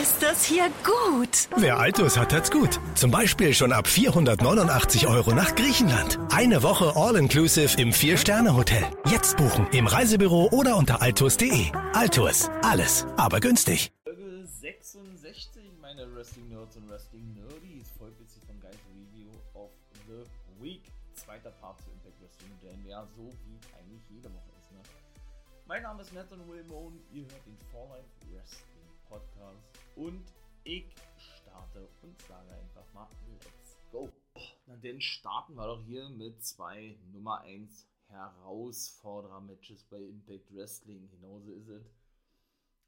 Ist das hier gut? Wer Altus hat, hat's gut. Zum Beispiel schon ab 489 Euro nach Griechenland. Eine Woche All-Inclusive im Vier-Sterne-Hotel. Jetzt buchen im Reisebüro oder unter altus.de. Altus, alles, aber günstig. Folge 66, meine Wrestling Nerds und Wrestling Nerdies. Folgt jetzt von Guys Review of the Week. Zweiter Part zu Impact Wrestling, der ja so wie eigentlich jede Woche ist. Ne? Mein Name ist und Wilmone. Ihr hört den Life Podcast und ich starte und sage einfach mal Let's go. Na dann starten wir doch hier mit zwei Nummer 1 Herausforderer-Matches bei Impact Wrestling. Genauso ist es.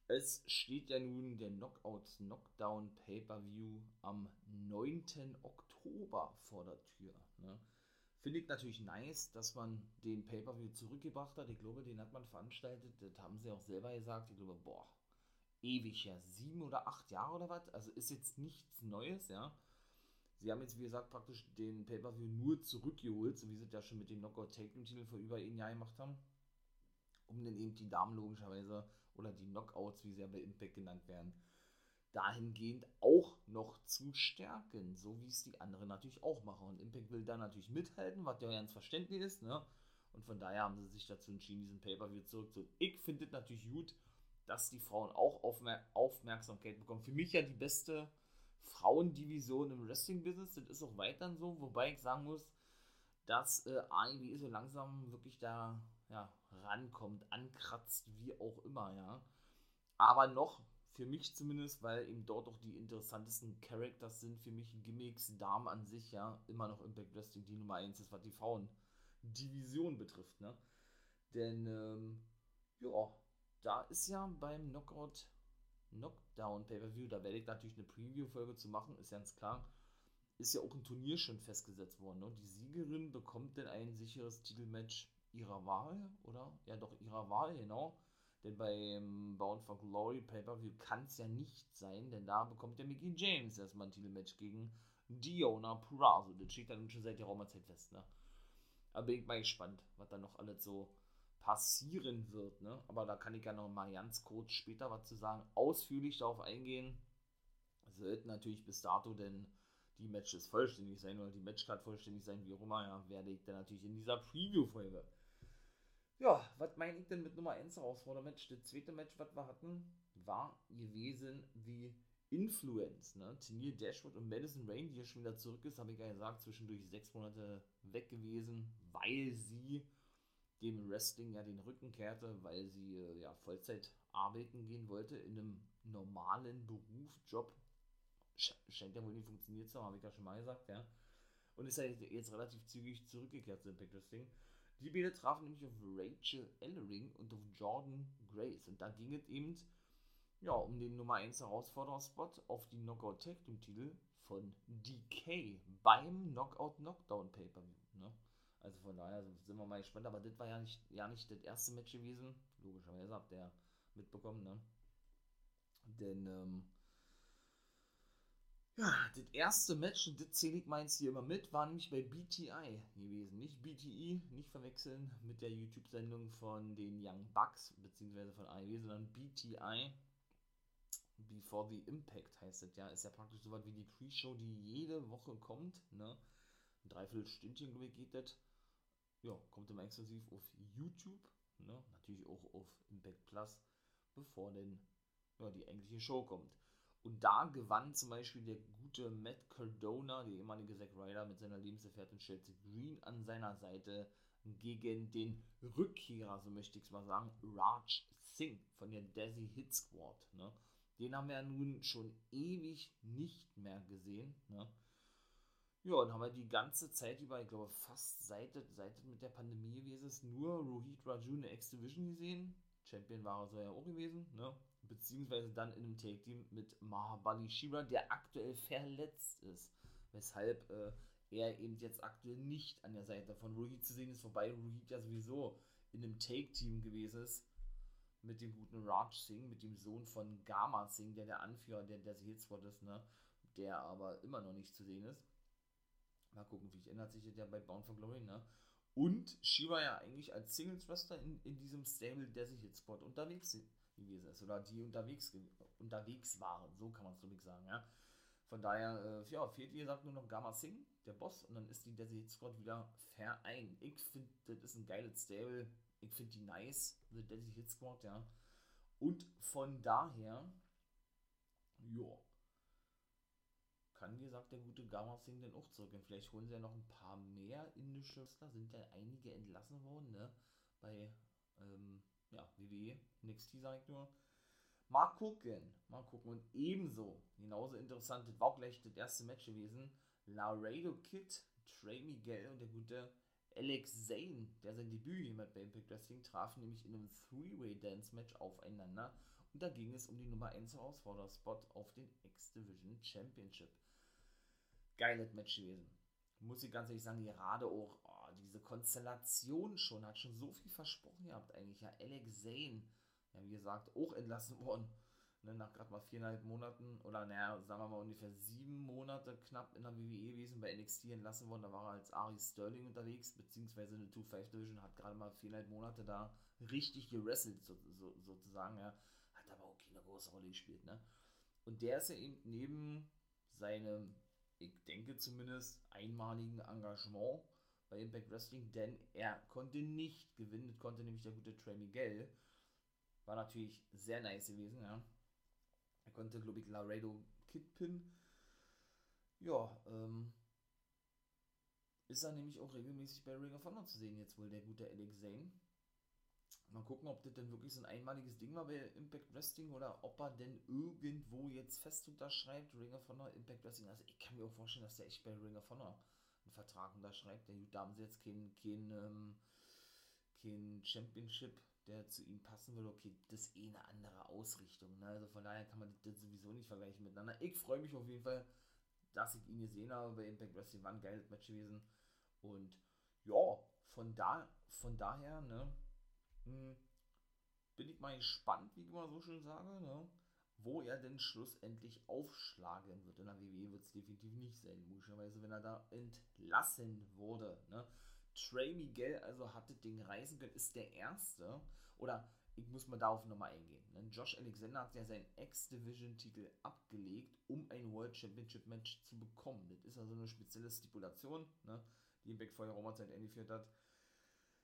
Es steht ja nun der Knockouts Knockdown Pay-Per-View am 9. Oktober vor der Tür. Ne? Finde ich natürlich nice, dass man den Pay-Per-View zurückgebracht hat. Ich glaube, den hat man veranstaltet. Das haben sie auch selber gesagt. Ich glaube, boah, ewig her, sieben oder acht Jahre oder was. Also ist jetzt nichts Neues, ja. Sie haben jetzt, wie gesagt, praktisch den Pay-Per-View nur zurückgeholt, so wie sie es ja schon mit dem Knockout Taken Titel vor über ein Jahr gemacht haben. Um dann eben die Damen logischerweise oder die Knockouts, wie sie ja bei Impact genannt werden, dahingehend auch noch zu stärken, so wie es die anderen natürlich auch machen. Und Impact will da natürlich mithalten, was ja ganz verständlich ist, ne? Und von daher haben sie sich dazu entschieden, diesen Pay-Per-View zurückzuholen. Ich finde es natürlich gut, dass die Frauen auch Aufmer Aufmerksamkeit bekommen. Für mich ja die beste Frauendivision im Wrestling-Business. Das ist auch weiterhin so, wobei ich sagen muss, dass äh, AEW so langsam wirklich da ja, rankommt, ankratzt, wie auch immer, ja. Aber noch, für mich zumindest, weil eben dort auch die interessantesten Characters sind, für mich Gimmicks, Damen an sich, ja, immer noch Impact Wrestling die Nummer 1 ist, was die Frauendivision betrifft, ne. Denn, ähm, ja, da ist ja beim Knockout Knockdown Pay-Per-View, da werde ich natürlich eine Preview-Folge zu machen, ist ganz klar, ist ja auch ein Turnier schon festgesetzt worden. Ne? Die Siegerin bekommt denn ein sicheres Titelmatch ihrer Wahl, oder? Ja, doch, ihrer Wahl, genau. Denn beim Bound for Glory Pay-Per-View kann es ja nicht sein, denn da bekommt der Mickey James erstmal ein Titelmatch gegen Diona Purazo. Das steht dann schon seit der Raumerzeit fest, ne? Aber bin ich mal gespannt, was da noch alles so passieren wird. Ne? Aber da kann ich ja noch mal ganz kurz später was zu sagen. Ausführlich darauf eingehen. Sollten natürlich bis dato denn die Matches vollständig sein oder die Matchcard vollständig sein, wie auch immer, ja, werde ich dann natürlich in dieser Preview-Folge. Ja, was meine ich denn mit Nummer 1 Herausforder-Match? Das zweite Match, was wir hatten, war gewesen die Influence. Ne? Tenier Dashwood und Madison Rain, die hier schon wieder zurück ist, habe ich ja gesagt, zwischendurch sechs Monate weg gewesen, weil sie dem Wrestling ja den Rücken kehrte, weil sie äh, ja Vollzeit arbeiten gehen wollte in einem normalen Beruf, Job. Scheint ja wohl nicht funktioniert zu haben, habe ich ja schon mal gesagt, ja. Und ist ja jetzt relativ zügig zurückgekehrt zu Impact Wrestling. Die beiden trafen nämlich auf Rachel Ellering und auf Jordan Grace. Und da ging es eben ja, um den Nummer 1 Herausforderungsspot auf die Knockout Tag Team Titel von DK beim Knockout Knockdown Pay-Per-View. Ne? Also von daher sind wir mal gespannt. Aber das war ja nicht, ja nicht das erste Match gewesen. Logischerweise habt ihr mitbekommen, ne? Denn, ähm, ja, das erste Match, und das zähle ich meins hier immer mit, war nämlich bei BTI gewesen. Nicht BTI, nicht verwechseln mit der YouTube-Sendung von den Young Bucks, beziehungsweise von AEW, sondern BTI. Before the Impact heißt es ja. Ist ja praktisch so was wie die Pre-Show, die jede Woche kommt, ne? Ein Dreiviertelstündchen, glaube ich, geht das ja, kommt immer exklusiv auf YouTube, ne? natürlich auch auf Impact Plus, bevor denn ja, die eigentliche Show kommt. Und da gewann zum Beispiel der gute Matt Cardona, der ehemalige Zack Ryder, mit seiner Lebensgefährtin Chelsea Green an seiner Seite gegen den Rückkehrer, so möchte ich es mal sagen, Raj Singh von der Desi Hit Squad. Ne? Den haben wir ja nun schon ewig nicht mehr gesehen. Ne? Ja, und haben wir die ganze Zeit über, ich glaube fast seit, seit mit der Pandemie gewesen ist, nur Rohit Raju in der X-Division gesehen. Champion war er so ja auch gewesen, ne? Beziehungsweise dann in einem Take-Team mit Mahabali Shira, der aktuell verletzt ist. Weshalb äh, er eben jetzt aktuell nicht an der Seite von Rohit zu sehen ist, wobei Rohit ja sowieso in einem Take-Team gewesen ist mit dem guten Raj Singh, mit dem Sohn von Gama Singh, der der Anführer der, der Heelsquad ist, ne? der aber immer noch nicht zu sehen ist. Gucken, wie ändert sich ja bei Bound for Glory, ne? Und Shiva ja eigentlich als Singles-Wrestler in, in diesem Stable der sich jetzt Spot unterwegs gewesen ist oder die unterwegs, unterwegs waren, so kann man es glaube sagen, ja. Von daher, äh, ja, fehlt wie gesagt nur noch Gamma Singh, der Boss, und dann ist die Desi Squad wieder vereint. Ich finde, das ist ein geiles Stable. Ich finde die nice, The Desi Hit Squad, ja. Und von daher, ja, kann, wie gesagt, der gute Gamma Singh dann auch zurück. Vielleicht holen sie ja noch ein paar mehr indische Wrestler. Sind ja einige entlassen worden, ne? Bei, ähm, ja, WWE, NXT sag ich nur. Mal gucken, mal gucken. Und ebenso, genauso interessant, war auch gleich das erste Match gewesen. Laredo Kid, Trey Miguel und der gute Alex Zane, der sein Debüt jemand bei Impact Wrestling traf, nämlich in einem Three-Way-Dance-Match aufeinander. Und da ging es um die Nummer 1 Herausforderspot auf den X-Division Championship. Geiles Match gewesen. Muss ich ganz ehrlich sagen, gerade auch oh, diese Konstellation schon, hat schon so viel versprochen gehabt eigentlich. Ja, Alex Zane, ja, wie gesagt, auch entlassen worden. Ne, nach gerade mal viereinhalb Monaten oder naja, sagen wir mal ungefähr sieben Monate knapp in der WWE gewesen, bei NXT entlassen worden. Da war er als Ari Sterling unterwegs, beziehungsweise eine 2-5 Division, hat gerade mal viereinhalb Monate da richtig gerasselt, so, so, sozusagen. Ja. Hat aber auch keine große Rolle gespielt. Ne? Und der ist ja eben neben seinem, ich denke zumindest, einmaligen Engagement bei Impact Wrestling, denn er konnte nicht gewinnen, das konnte nämlich der gute Trey Miguel war natürlich sehr nice gewesen, ja. Er konnte, glaube ich, Laredo Kidpin. Ja, ähm, ist er nämlich auch regelmäßig bei Ring of Honor zu sehen, jetzt wohl der gute Alex Zane. Mal gucken, ob das denn wirklich so ein einmaliges Ding war bei Impact Wrestling oder ob er denn irgendwo jetzt fest unterschreibt, Ring of Honor, Impact Wrestling. Also ich kann mir auch vorstellen, dass der echt bei Ring of Honor einen Vertrag unterschreibt. Da haben sie jetzt kein, kein, ähm, kein Championship der zu ihm passen würde, okay, das ist eh eine andere Ausrichtung. Ne? Also von daher kann man das sowieso nicht vergleichen miteinander. Ich freue mich auf jeden Fall, dass ich ihn gesehen habe bei Impact Wrestling. War ein geiles Match gewesen. Und ja, von, da, von daher, ne, bin ich mal gespannt, wie ich immer so schön sage, ne, wo er denn schlussendlich aufschlagen wird. In der WWE wird es definitiv nicht sein, logischerweise, wenn er da entlassen wurde. Ne. Trey Miguel also hatte den reisen können, ist der erste, oder ich muss mal darauf nochmal eingehen. Ne? Josh Alexander hat ja seinen X-Division-Titel abgelegt, um ein World Championship-Match zu bekommen. Das ist also eine spezielle Stipulation, ne? die Impact vorher Roma-Zeit eingeführt hat.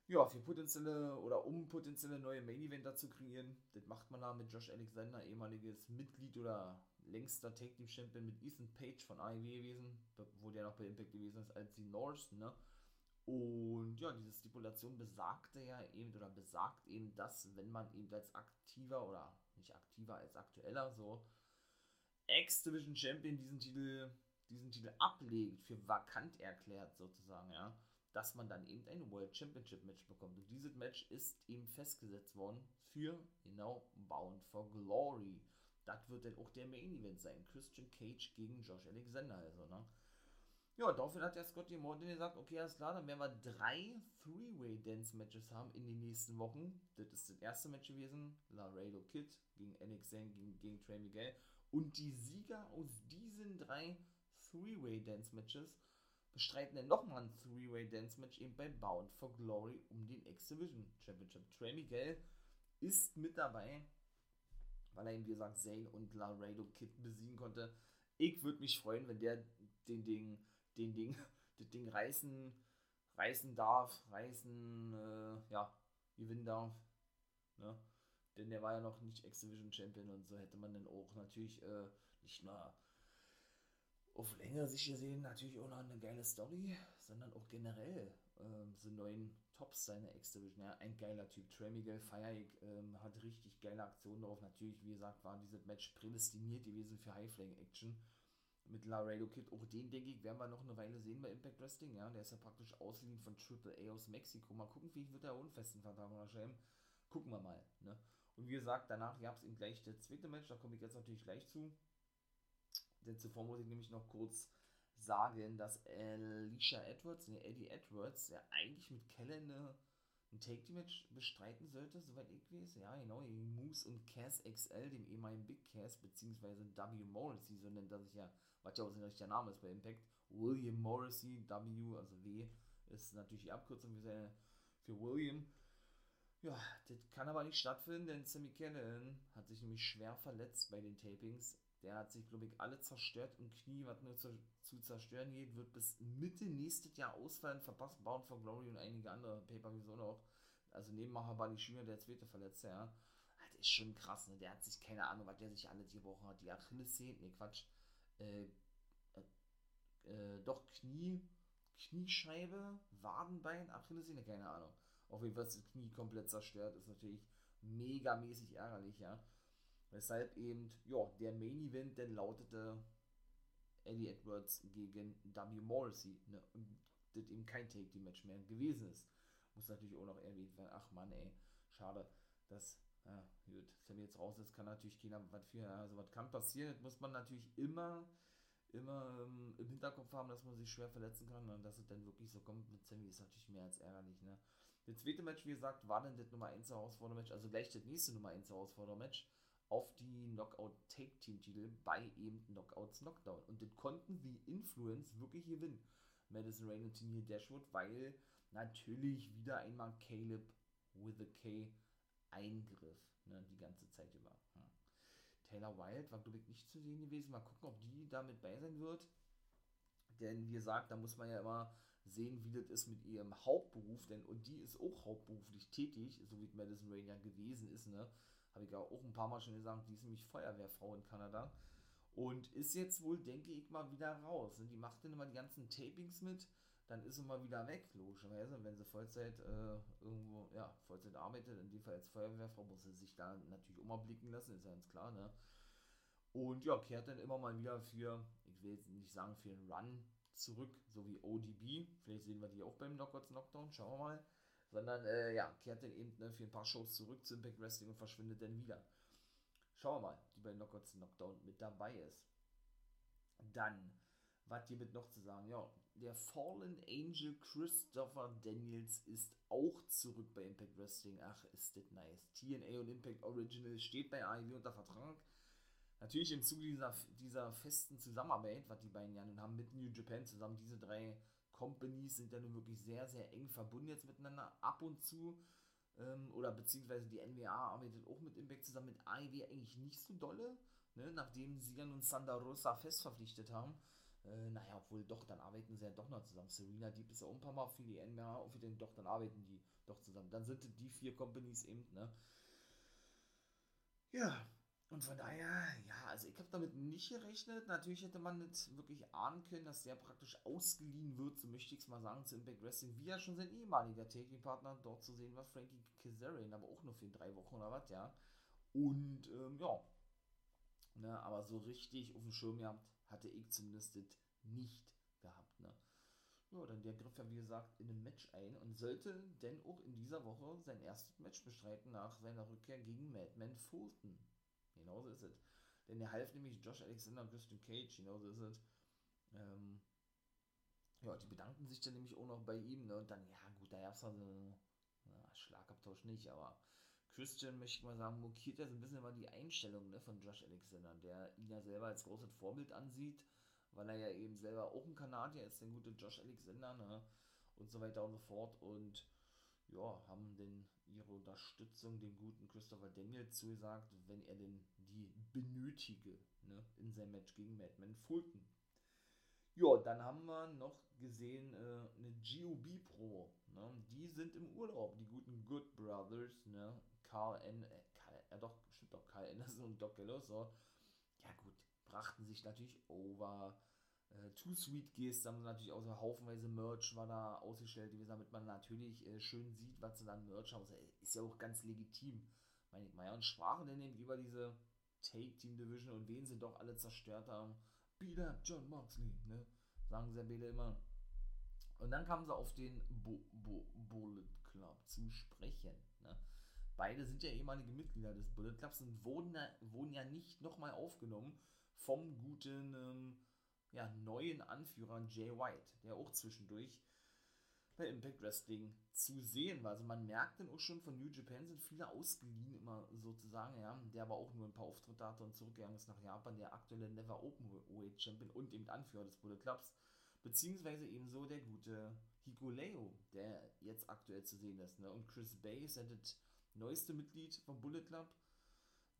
Ja, für potenzielle oder um potenzielle neue Main-Eventer zu kreieren. Das macht man da mit Josh Alexander, ehemaliges Mitglied oder längster Take Team Champion mit Ethan Page von AEW gewesen, wo der noch bei Impact gewesen ist als die Norse, ne? Und ja, diese Stipulation besagte ja eben oder besagt eben, dass wenn man eben als aktiver oder nicht aktiver als aktueller so X-Division Champion diesen Titel, diesen Titel ablegt, für vakant erklärt sozusagen, ja, dass man dann eben ein World Championship Match bekommt. Und dieses Match ist eben festgesetzt worden für genau Bound for Glory. Das wird dann auch der Main Event sein. Christian Cage gegen Josh Alexander, also, ne? Ja, daraufhin hat der Scotty Morton gesagt, okay, alles klar, dann werden wir drei Three-Way-Dance-Matches haben in den nächsten Wochen. Das ist das erste Match gewesen, Laredo Kid gegen NX Zane gegen, gegen Trey Miguel. Und die Sieger aus diesen drei Three-Way-Dance-Matches bestreiten dann nochmal ein Three-Way-Dance-Match eben bei Bound for Glory um den X-Division Championship. Trey Miguel ist mit dabei, weil er eben, wie gesagt, Zane und Laredo Kid besiegen konnte. Ich würde mich freuen, wenn der den Ding den Ding, das Ding reißen, reißen darf, reißen, äh, ja, gewinnen darf. Ne? Denn der war ja noch nicht X-Division Champion und so hätte man dann auch natürlich äh, nicht nur auf längere Sicht gesehen natürlich auch noch eine geile Story, sondern auch generell ähm, so neuen Tops seiner X-Division. Ja, ein geiler Typ. Trey Miguel Feierig ähm, hat richtig geile Aktionen drauf. Natürlich, wie gesagt, war dieses Match prädestiniert gewesen für High-Flying-Action mit Laredo Kid. Auch den, denke ich, werden wir noch eine Weile sehen bei Impact Wrestling. Ja, der ist ja praktisch ausgeliehen von Triple A aus Mexiko. Mal gucken, wie wird der unfesten Vertrag unterschreiben. Gucken wir mal. Ne? Und wie gesagt, danach gab es eben gleich das zweite Match. Da komme ich jetzt natürlich gleich zu. Denn zuvor muss ich nämlich noch kurz sagen, dass Alicia Edwards, ne, Eddie Edwards, der eigentlich mit Kelle eine, ein Take-Team-Match bestreiten sollte, soweit ich weiß. Ja, genau, gegen Moose und Cass XL, dem ehemaligen Big Cass, beziehungsweise W. Morrissey, so nennt er sich ja, was ja auch sein richtiger Name ist bei Impact. William Morrissey, W, also W, ist natürlich die Abkürzung für, seine, für William. Ja, das kann aber nicht stattfinden, denn Sammy Cannon hat sich nämlich schwer verletzt bei den Tapings. Der hat sich, glaube ich, alle zerstört im Knie, was nur zu, zu zerstören geht, wird bis Mitte nächstes Jahr ausfallen, verpasst Bound for Glory und einige andere Pay-Per-Views auch noch. Also neben Mahabali Shima, der zweite Verletzte, ja. Das ist schon krass, ne? Der hat sich, keine Ahnung, was der sich alles gebrochen hat. Die Achillessehne, ne Quatsch, äh, äh, äh, doch Knie, Kniescheibe, Wadenbein, Achillessehne, keine Ahnung. Auf jeden Fall ist das Knie komplett zerstört, ist natürlich megamäßig ärgerlich, ja. Weshalb eben, ja, der Main Event dann lautete Eddie Edwards gegen W. Morrissey, ne, und das eben kein Take-Team-Match mehr gewesen ist. Muss natürlich auch noch erwähnt werden. Ach man, ey, schade, dass, ja, gut, Sammy jetzt raus ist, kann natürlich keiner was für, also was kann passieren, das muss man natürlich immer, immer ähm, im Hinterkopf haben, dass man sich schwer verletzen kann und dass es dann wirklich so kommt mit Sammy, ist natürlich mehr als ärgerlich, ne. Das zweite Match, wie gesagt, war dann das Nummer 1 Herausforderungsmatch, also gleich das nächste Nummer 1 Herausforderungsmatch auf die Knockout Take Team Titel bei eben Knockouts Knockdown. Und das konnten die Influence wirklich gewinnen. Madison Rain und Tenier Dashwood, weil natürlich wieder einmal Caleb with a K eingriff, ne, die ganze Zeit über. Hm. Taylor Wilde war, glaube ich, nicht zu sehen gewesen. Mal gucken, ob die damit bei sein wird. Denn wie gesagt, da muss man ja immer sehen, wie das ist mit ihrem Hauptberuf, denn und die ist auch hauptberuflich tätig, so wie Madison Rain ja gewesen ist, ne? Habe ich auch ein paar Mal schon gesagt, die ist nämlich Feuerwehrfrau in Kanada. Und ist jetzt wohl, denke ich mal, wieder raus. Und die macht dann immer die ganzen Tapings mit, dann ist sie mal wieder weg, logischerweise. Wenn sie Vollzeit äh, irgendwo, ja, Vollzeit arbeitet, in dem Fall als Feuerwehrfrau, muss sie sich da natürlich mal blicken lassen, ist ja ganz klar, ne? Und ja, kehrt dann immer mal wieder für, ich will jetzt nicht sagen für einen Run zurück, so wie ODB. Vielleicht sehen wir die auch beim Knockouts Knockdown, schauen wir mal sondern äh, ja, kehrt dann eben ne, für ein paar Shows zurück zu Impact Wrestling und verschwindet dann wieder. Schauen wir mal, die bei Knockouts Knockdown mit dabei ist. Dann, was hier mit noch zu sagen? Ja, der Fallen Angel Christopher Daniels ist auch zurück bei Impact Wrestling. Ach, ist das nice. TNA und Impact Original steht bei AEW unter Vertrag. Natürlich im Zuge dieser, dieser festen Zusammenarbeit, was die beiden ja nun haben mit New Japan zusammen, diese drei Companies sind ja nun wirklich sehr, sehr eng verbunden jetzt miteinander. Ab und zu, ähm, oder beziehungsweise die NWA arbeitet auch mit Impact zusammen, mit AEW eigentlich nicht so dolle, ne? nachdem sie ja nun Sandra Rosa fest verpflichtet haben. Äh, naja, obwohl doch, dann arbeiten sie ja doch noch zusammen. Serena Deep ist ja auch ein paar Mal für die NWA, und für den doch, dann arbeiten die doch zusammen. Dann sind die vier Companies eben, ne? Ja, und von daher, ja, also ich habe damit nicht gerechnet. Natürlich hätte man nicht wirklich ahnen können, dass der praktisch ausgeliehen wird, so möchte ich es mal sagen, zu Impact Wrestling, wie ja schon sein ehemaliger Taking-Partner dort zu sehen war, Frankie Kazarian, aber auch nur für drei Wochen oder was, ja. Und, ähm, ja, ne, aber so richtig auf dem Schirm gehabt, hatte ich zumindest nicht gehabt, ne. Ja, dann der griff ja, wie gesagt, in ein Match ein und sollte denn auch in dieser Woche sein erstes Match bestreiten nach seiner Rückkehr gegen Madman Fulton. Genauso ist es. Denn er half nämlich Josh Alexander und Christian Cage, genauso ist es. Ähm, ja, die bedanken sich dann nämlich auch noch bei ihm, ne? Und dann, ja, gut, da gab es also, na, Schlagabtausch nicht, aber Christian, möchte ich mal sagen, mokiert ja so ein bisschen immer die Einstellung ne, von Josh Alexander, der ihn ja selber als großes Vorbild ansieht, weil er ja eben selber auch ein Kanadier ist, der gute Josh Alexander, ne? Und so weiter und so fort. Und ja, haben denn ihre Unterstützung dem guten Christopher Daniel zugesagt, wenn er denn die benötige, ne, in seinem Match gegen Madman Fulton. Ja, dann haben wir noch gesehen äh, eine GOB Pro. Ne? Die sind im Urlaub, die guten Good Brothers, ne? Carl N. Äh, Carl, ja doch, stimmt doch, Carl Anderson und Doc Gallo, so. Ja gut, brachten sich natürlich over äh, Too Sweet gehst, haben sie natürlich auch so haufenweise Merch war da ausgestellt damit man natürlich äh, schön sieht, was sie dann Merch haben. Ist ja auch ganz legitim, meine ich mal. Ja, und sprachen dann eben über diese Take-Team Division und wen sie doch alle zerstört haben. Beat up John Moxley, ne? Sagen Serbele immer. Und dann kamen sie auf den Bo Bo Bullet Club zu sprechen. Ne? Beide sind ja ehemalige Mitglieder des Bullet Clubs und wurden, wurden ja nicht nochmal aufgenommen vom guten ähm, ja, neuen Anführer Jay White, der auch zwischendurch bei Impact Wrestling zu sehen war. Also man merkt dann auch schon von New Japan sind viele ausgeliehen, immer sozusagen, ja, der aber auch nur ein paar Auftritte hatte und zurückgegangen ist nach Japan, der aktuelle Never Open Weight Champion und eben Anführer des Bullet Clubs, beziehungsweise ebenso der gute Hikuleo, der jetzt aktuell zu sehen ist, ne? und Chris Bay ist ja das neueste Mitglied vom Bullet Club,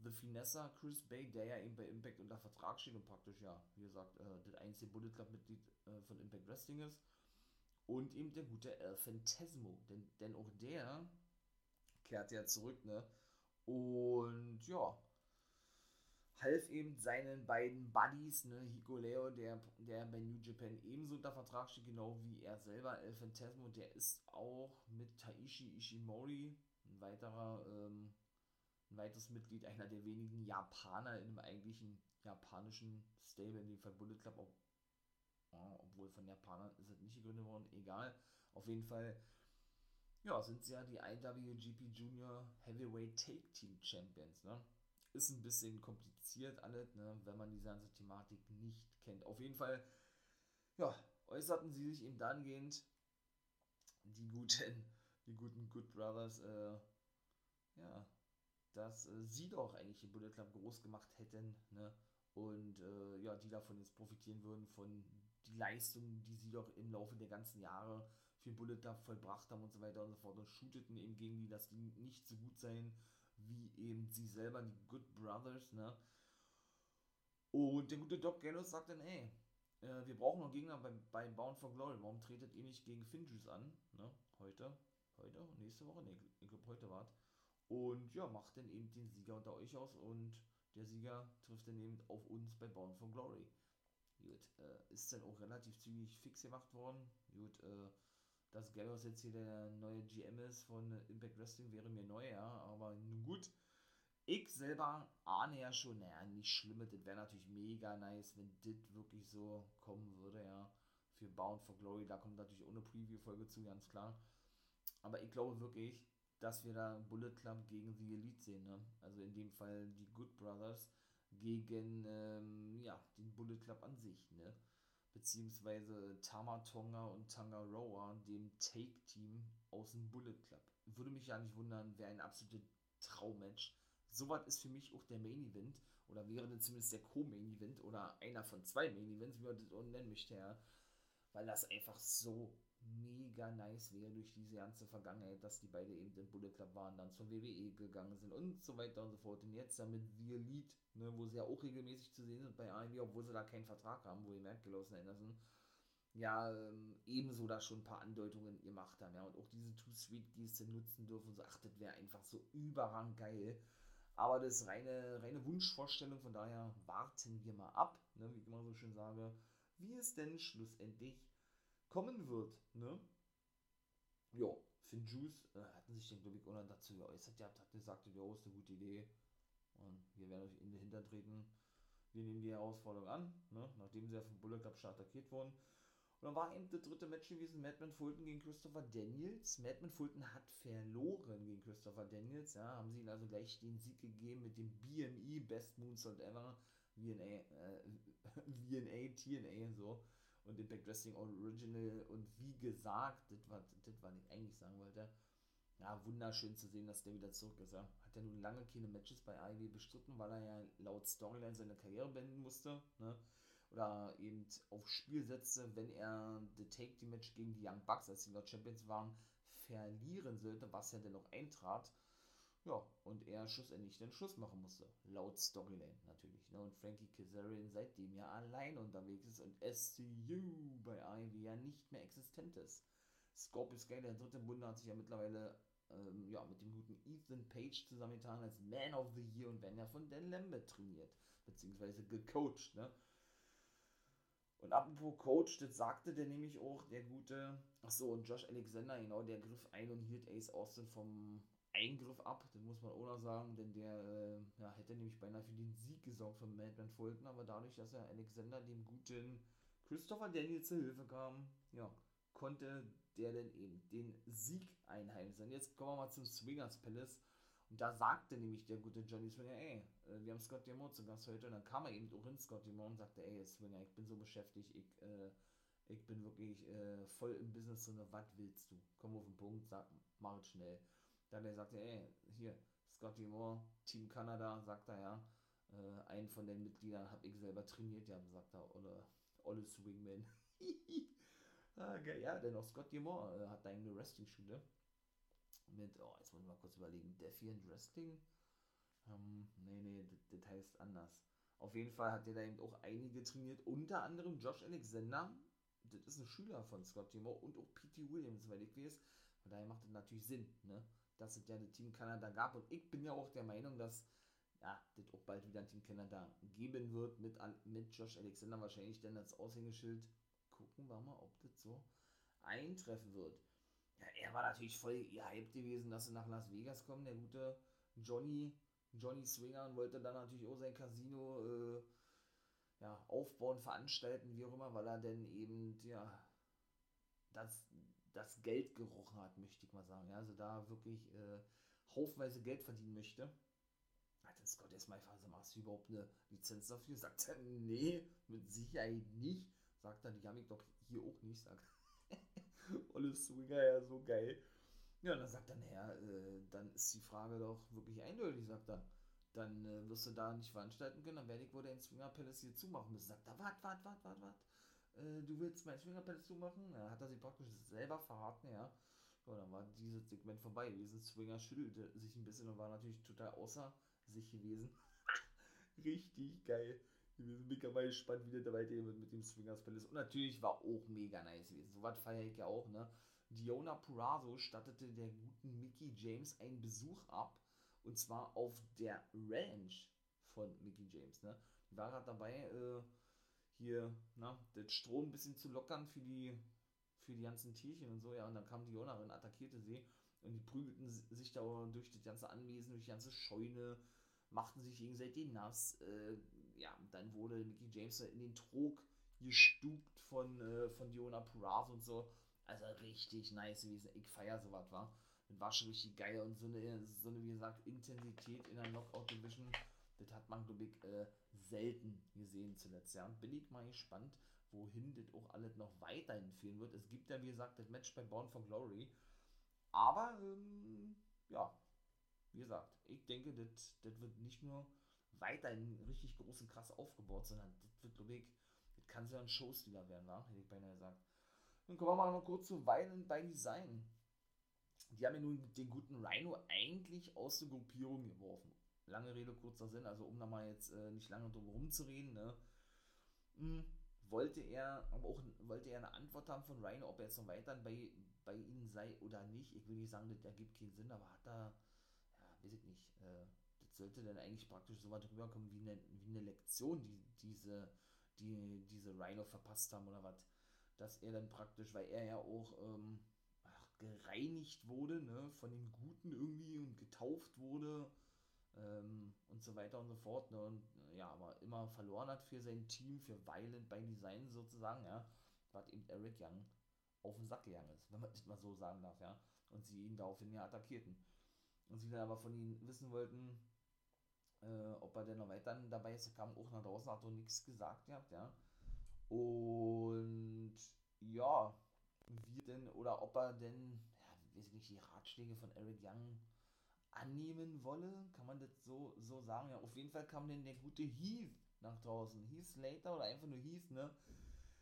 The Finessa Chris Bay, der ja eben bei Impact unter Vertrag steht und praktisch, ja, wie gesagt, äh, das einzige Bullet Club-Mitglied äh, von Impact Wrestling ist. Und eben der gute El Fantasmo, denn, denn auch der kehrt ja zurück, ne? Und ja, half eben seinen beiden Buddies, ne, Hikuleo, der, der bei New Japan ebenso unter Vertrag steht, genau wie er selber, El Fantasmo, der ist auch mit Taishi Ishimori, ein weiterer ähm, ein weiteres Mitglied, einer der wenigen Japaner in einem eigentlichen japanischen Stable, in dem Bullet Club, ob, ja, obwohl von Japanern ist es nicht gegründet worden, egal. Auf jeden Fall, ja, sind sie ja die IWGP Junior Heavyweight Take Team Champions, ne? Ist ein bisschen kompliziert alles, ne, wenn man diese ganze Thematik nicht kennt. Auf jeden Fall, ja, äußerten sie sich eben dahingehend, die guten, die guten Good Brothers, äh, ja, dass äh, sie doch eigentlich den Bullet Club groß gemacht hätten, ne? Und äh, ja, die davon jetzt profitieren würden, von die Leistungen, die sie doch im Laufe der ganzen Jahre für Bullet Club vollbracht haben und so weiter und so fort und shooteten eben gegen die, dass die nicht so gut seien wie eben sie selber, die Good Brothers, ne? Und der gute Doc Gallows sagt dann, ey, äh, wir brauchen noch Gegner bei, bei Bound for Glory. Warum tretet ihr nicht gegen Finjuice an? Ne? Heute? Heute? Nächste Woche? Ne, ich glaube heute war und ja, macht dann eben den Sieger unter euch aus und der Sieger trifft dann eben auf uns bei Bound for Glory. Gut, äh, ist dann auch relativ zügig fix gemacht worden. Gut, äh, dass Gallows jetzt hier der neue GM ist von Impact Wrestling wäre mir neu, ja, aber nun gut. Ich selber ahne ja schon, naja, nicht schlimm, das wäre natürlich mega nice, wenn das wirklich so kommen würde, ja, für Bound for Glory. Da kommt natürlich ohne Preview-Folge zu, ganz klar. Aber ich glaube wirklich, dass wir da Bullet Club gegen die Elite sehen. Ne? Also in dem Fall die Good Brothers gegen ähm, ja, den Bullet Club an sich. Ne? Beziehungsweise Tamatonga und Tangaroa, dem Take-Team aus dem Bullet Club. Würde mich ja nicht wundern, wäre ein absolutes Traummatch. Sowas ist für mich auch der Main Event oder wäre dann zumindest der Co-Main Event oder einer von zwei Main Events, wie man das auch nennen möchte, ja. Weil das einfach so mega nice wäre durch diese ganze Vergangenheit, dass die beide eben im Bullet Club waren, dann zur WWE gegangen sind und so weiter und so fort. Und jetzt damit The Elite, ne, wo sie ja auch regelmäßig zu sehen sind bei AEW, obwohl sie da keinen Vertrag haben, wo ihr merkt, Gelaufen Anderson, ja, ähm, ebenso da schon ein paar Andeutungen gemacht haben, ja, und auch diese Too-Sweet-Geste nutzen dürfen, so, ach, das wäre einfach so überrang geil. Aber das ist reine, reine Wunschvorstellung, von daher warten wir mal ab, ne, wie ich immer so schön sage, wie es denn schlussendlich kommen wird, ne? Ja, Finn Juice äh, hatten sich den, ich, auch dazu geäußert gehabt, hat gesagt, ja, ist eine gute Idee. Und wir werden euch in den Hintern treten. Wir nehmen die Herausforderung an, ne? nachdem sie ja vom Bullet Club schon attackiert wurden. Und dann war eben das dritte Match gewesen, Madman Fulton gegen Christopher Daniels. Madman Fulton hat verloren gegen Christopher Daniels, ja, haben sie ihm also gleich den Sieg gegeben mit dem BME, Best Moonsault Ever, VNA, äh, VNA, TNA, so und Impact Wrestling Original und wie gesagt, das war, das war, ich eigentlich sagen wollte, ja, wunderschön zu sehen, dass der wieder zurück ist. Ja. Hat ja nun lange keine Matches bei AEW bestritten, weil er ja laut Storyline seine Karriere beenden musste, ne? Oder eben aufs Spiel setzte, wenn er The Take the Match gegen die Young Bucks, als die World Champions waren, verlieren sollte, was ja dennoch eintrat. Ja, und er schlussendlich den Schluss machen musste. Laut Storyline natürlich. Ne? Und Frankie Kazarian seitdem ja allein unterwegs ist und SCU bei Ivy ja nicht mehr existent ist. Scorpio Sky, der dritte Bunde, hat sich ja mittlerweile ähm, ja, mit dem guten Ethan Page zusammengetan als Man of the Year und werden ja von Dan Lambert trainiert, beziehungsweise gecoacht. Ne? Und apropos Coach, das sagte der nämlich auch, der gute, achso, und Josh Alexander, genau, der griff ein und hielt Ace Austin vom Eingriff ab, das muss man auch noch sagen, denn der äh, ja, hätte nämlich beinahe für den Sieg gesorgt von Madman Fulton, aber dadurch, dass er Alexander dem guten Christopher Daniel zur Hilfe kam, ja, konnte der denn eben den Sieg einheimsen. Jetzt kommen wir mal zum Swingers Palace. Und da sagte nämlich der gute Johnny Swinger, ey, äh, wir haben Scott Demore zu Gast heute. Und dann kam er eben auch in Scott Demore und sagte, ey, Swinger, ich bin so beschäftigt, ich, äh, ich bin wirklich äh, voll im Business drin, was willst du? Komm auf den Punkt, sag, mach es schnell. Dann er sagte, ey, hier, Scotty Moore, Team Kanada, sagt er ja, äh, einen von den Mitgliedern habe ich selber trainiert, ja, sagt er, oder Olle Swingman. ah, geil, ja, denn auch Scotty Moore äh, hat eine Wrestling-Schule mit, oh, jetzt muss ich mal kurz überlegen, Defiant Wrestling? Ähm, nee, nee, das, das heißt anders. Auf jeden Fall hat der da eben auch einige trainiert, unter anderem Josh Alexander, das ist ein Schüler von Scott Timor und auch P.T. Williams, weil ich weiß, von daher macht das natürlich Sinn, ne? dass es ja ein Team Kanada gab und ich bin ja auch der Meinung, dass ja, das auch bald wieder ein Team Kanada geben wird mit, mit Josh Alexander wahrscheinlich dann als Aushängeschild. Gucken wir mal, ob das so eintreffen wird. Ja, er war natürlich voll gehypt gewesen, dass sie nach Las Vegas kommen, der gute Johnny, Johnny Swinger und wollte dann natürlich auch sein Casino äh, ja, aufbauen, veranstalten, wie auch immer, weil er denn eben, ja, das, das Geld gerochen hat, möchte ich mal sagen. Ja, also da wirklich äh, haufenweise Geld verdienen möchte. Hat dann Scott erstmal gefragt, machst du überhaupt eine Lizenz dafür? Sagt er, nee, mit Sicherheit nicht. Sagt er, die habe ich doch hier auch nicht. Sagt Olle Swinger, ja, so geil. Ja, dann sagt er, naja, äh, dann ist die Frage doch wirklich eindeutig, sagt er. Dann äh, wirst du da nicht veranstalten können, dann werde ich wohl den Swinger Palace hier zumachen müssen. Sagt er, wart, wart, wart, wart, wart. Äh, du willst mein Swinger Palace zumachen? Ja, hat er sich praktisch selber verraten, ja. So, dann war dieses Segment vorbei gewesen. Swinger schüttelte sich ein bisschen und war natürlich total außer sich gewesen. Richtig geil. Wir sind mega mal gespannt, wie der weitergeht mit dem Swingers Palace. Und natürlich war auch mega nice gewesen. So was feiere ich ja auch, ne? Diona Purazo stattete der guten Mickey James einen Besuch ab. Und zwar auf der Ranch von Mickey James, ne? Die war gerade dabei, äh, hier, na, den Strom ein bisschen zu lockern für die, für die ganzen Tierchen und so, ja. Und dann kam Diona und attackierte sie. Und die prügelten sich da durch das ganze Anwesen, durch die ganze Scheune, machten sich gegenseitig nass. Äh, ja, dann wurde Mickey James in den Trog gestuckt von, äh, von Diona Purazo und so. Also richtig nice gewesen. Ich feier sowas, war. Das war schon richtig geil und so eine, so eine, wie gesagt, Intensität in der Knockout Division, das hat man, glaube ich, äh, selten gesehen zuletzt. Ja, und bin ich mal gespannt, wohin das auch alles noch weiterhin führen wird. Es gibt ja, wie gesagt, das Match bei Born for Glory. Aber, ähm, ja, wie gesagt, ich denke, das wird nicht nur weiterhin richtig groß und krass aufgebaut, sondern das wird, glaube das kann so ein Showstealer werden, wa? hätte ich beinahe gesagt. Dann kommen wir mal noch kurz zu Weilen bei Design. Die haben ja nun den guten Rhino eigentlich aus der Gruppierung geworfen. Lange Rede, kurzer Sinn, also um da mal jetzt äh, nicht lange drum rumzureden, ne? Hm, wollte er, aber auch wollte er eine Antwort haben von Rhino, ob er jetzt noch weiter bei, bei ihnen sei oder nicht. Ich will nicht sagen, das ergibt keinen Sinn, aber hat er, ja, weiß ich nicht, äh, sollte dann eigentlich praktisch so weit rüberkommen wie eine, wie eine Lektion, die diese, die diese Rhino verpasst haben oder was. Dass er dann praktisch, weil er ja auch ähm, ach, gereinigt wurde, ne, von den Guten irgendwie und getauft wurde ähm, und so weiter und so fort, ne, und ja, aber immer verloren hat für sein Team, für Violent by Design sozusagen, ja, was eben Eric Young auf den Sack gegangen ist, wenn man das mal so sagen darf, ja, und sie ihn daraufhin ja attackierten. Und sie dann aber von ihm wissen wollten, äh, ob er denn noch weiter dabei ist, er kam auch nach draußen, hat doch nichts gesagt gehabt, ja. Und ja, wie denn, oder ob er denn, ja, weiß nicht, die Ratschläge von Eric Young annehmen wolle, kann man das so, so sagen. Ja, auf jeden Fall kam denn der gute Heath nach draußen. Heath Slater oder einfach nur Heath, ne?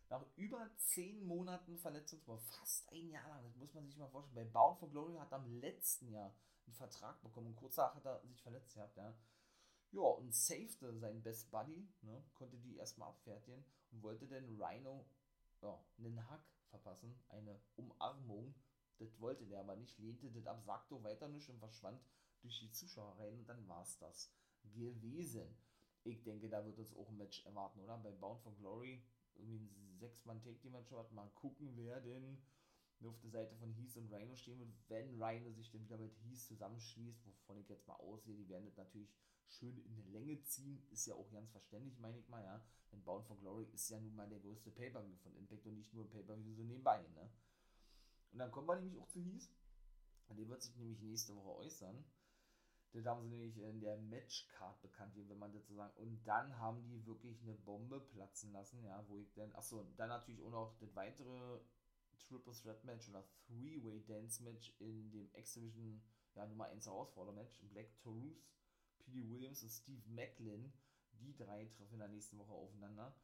Nach über zehn Monaten Verletzungsbau, fast ein Jahr lang, das muss man sich mal vorstellen. Bei Bound for Glory hat er im letzten Jahr einen Vertrag bekommen und kurz danach hat er sich verletzt gehabt, ja. Ja, und safete seinen Best Buddy, ne, konnte die erstmal abfertigen und wollte dann Rhino ja, einen Hack verpassen, eine Umarmung. Das wollte der aber nicht, lehnte das ab, sagte weiter nicht und verschwand durch die Zuschauer rein und dann war es das gewesen. Ich denke, da wird uns auch ein Match erwarten, oder? Bei Bound for Glory, irgendwie ein Sechs-Mann-Take-Team-Match, mal gucken, wer denn auf der Seite von Heath und Rhino stehen wird, wenn Rhino sich dann wieder mit Heath zusammenschließt, wovon ich jetzt mal aussehe, die werden das natürlich schön in der Länge ziehen, ist ja auch ganz verständlich, meine ich mal, ja. Denn Bound for Glory ist ja nun mal der größte Pay-Per-View von Impact und nicht nur Pay-Per-View so nebenbei, ne. Und dann kommen wir nämlich auch zu Heath. Der wird sich nämlich nächste Woche äußern. Das haben sie nämlich in der Matchcard bekannt, wenn man so sagen. Und dann haben die wirklich eine Bombe platzen lassen, ja, wo ich dann, achso, dann natürlich auch noch das weitere Triple Threat Match oder Three-Way Dance Match in dem X-Division, ja, Nummer 1 Herausforder-Match. Black Taurus, P.D. Williams und Steve Macklin. Die drei treffen in der nächsten Woche aufeinander.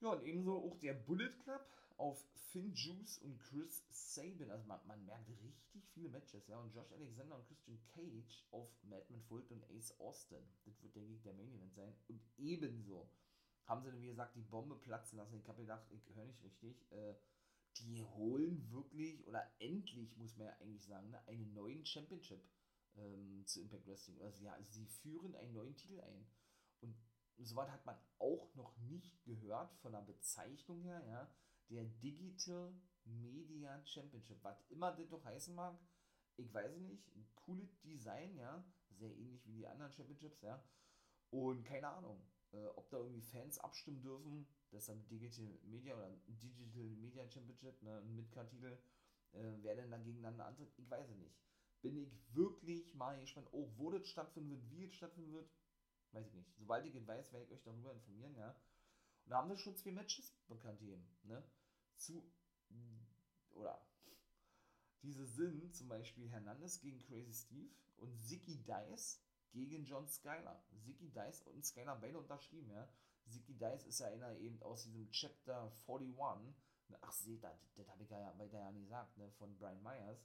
Ja, und ebenso auch der Bullet Club auf Finn Juice und Chris Sabin. Also man, man, merkt richtig viele Matches, ja. Und Josh Alexander und Christian Cage auf Madman Fulton und Ace Austin. Das wird, denke ich, der Main Event sein. Und ebenso haben sie wie gesagt, die Bombe platzen lassen. Ich habe gedacht, ich höre nicht richtig. Äh, die holen wirklich, oder endlich, muss man ja eigentlich sagen, ne, einen neuen Championship ähm, zu Impact Wrestling. Also ja, sie führen einen neuen Titel ein. Und soweit hat man auch noch nicht gehört von der Bezeichnung her, ja, der Digital Media Championship, was immer das doch heißen mag, ich weiß nicht, ein cooles Design, ja, sehr ähnlich wie die anderen Championships, ja, und keine Ahnung, äh, ob da irgendwie Fans abstimmen dürfen, deshalb Digital Media oder Digital Media Championship, ne, ein Midcard-Titel, äh, wer denn da gegeneinander antritt, ich weiß es nicht. Bin ich wirklich mal gespannt, oh, wo das stattfinden wird, wie es stattfinden wird, weiß ich nicht. Sobald ich es weiß, werde ich euch darüber informieren, ja. Und da haben wir schon zwei Matches bekannt gegeben, ne? Zu, oder, diese sind zum Beispiel Hernandez gegen Crazy Steve und Zicky Dice gegen John Skyler. Zicky Dice und Skyler beide unterschrieben, ja. Zicky Dice ist ja einer eben aus diesem Chapter 41. Ach, seht, das, das habe ich ja weiter ja nicht gesagt, ne, von Brian Myers.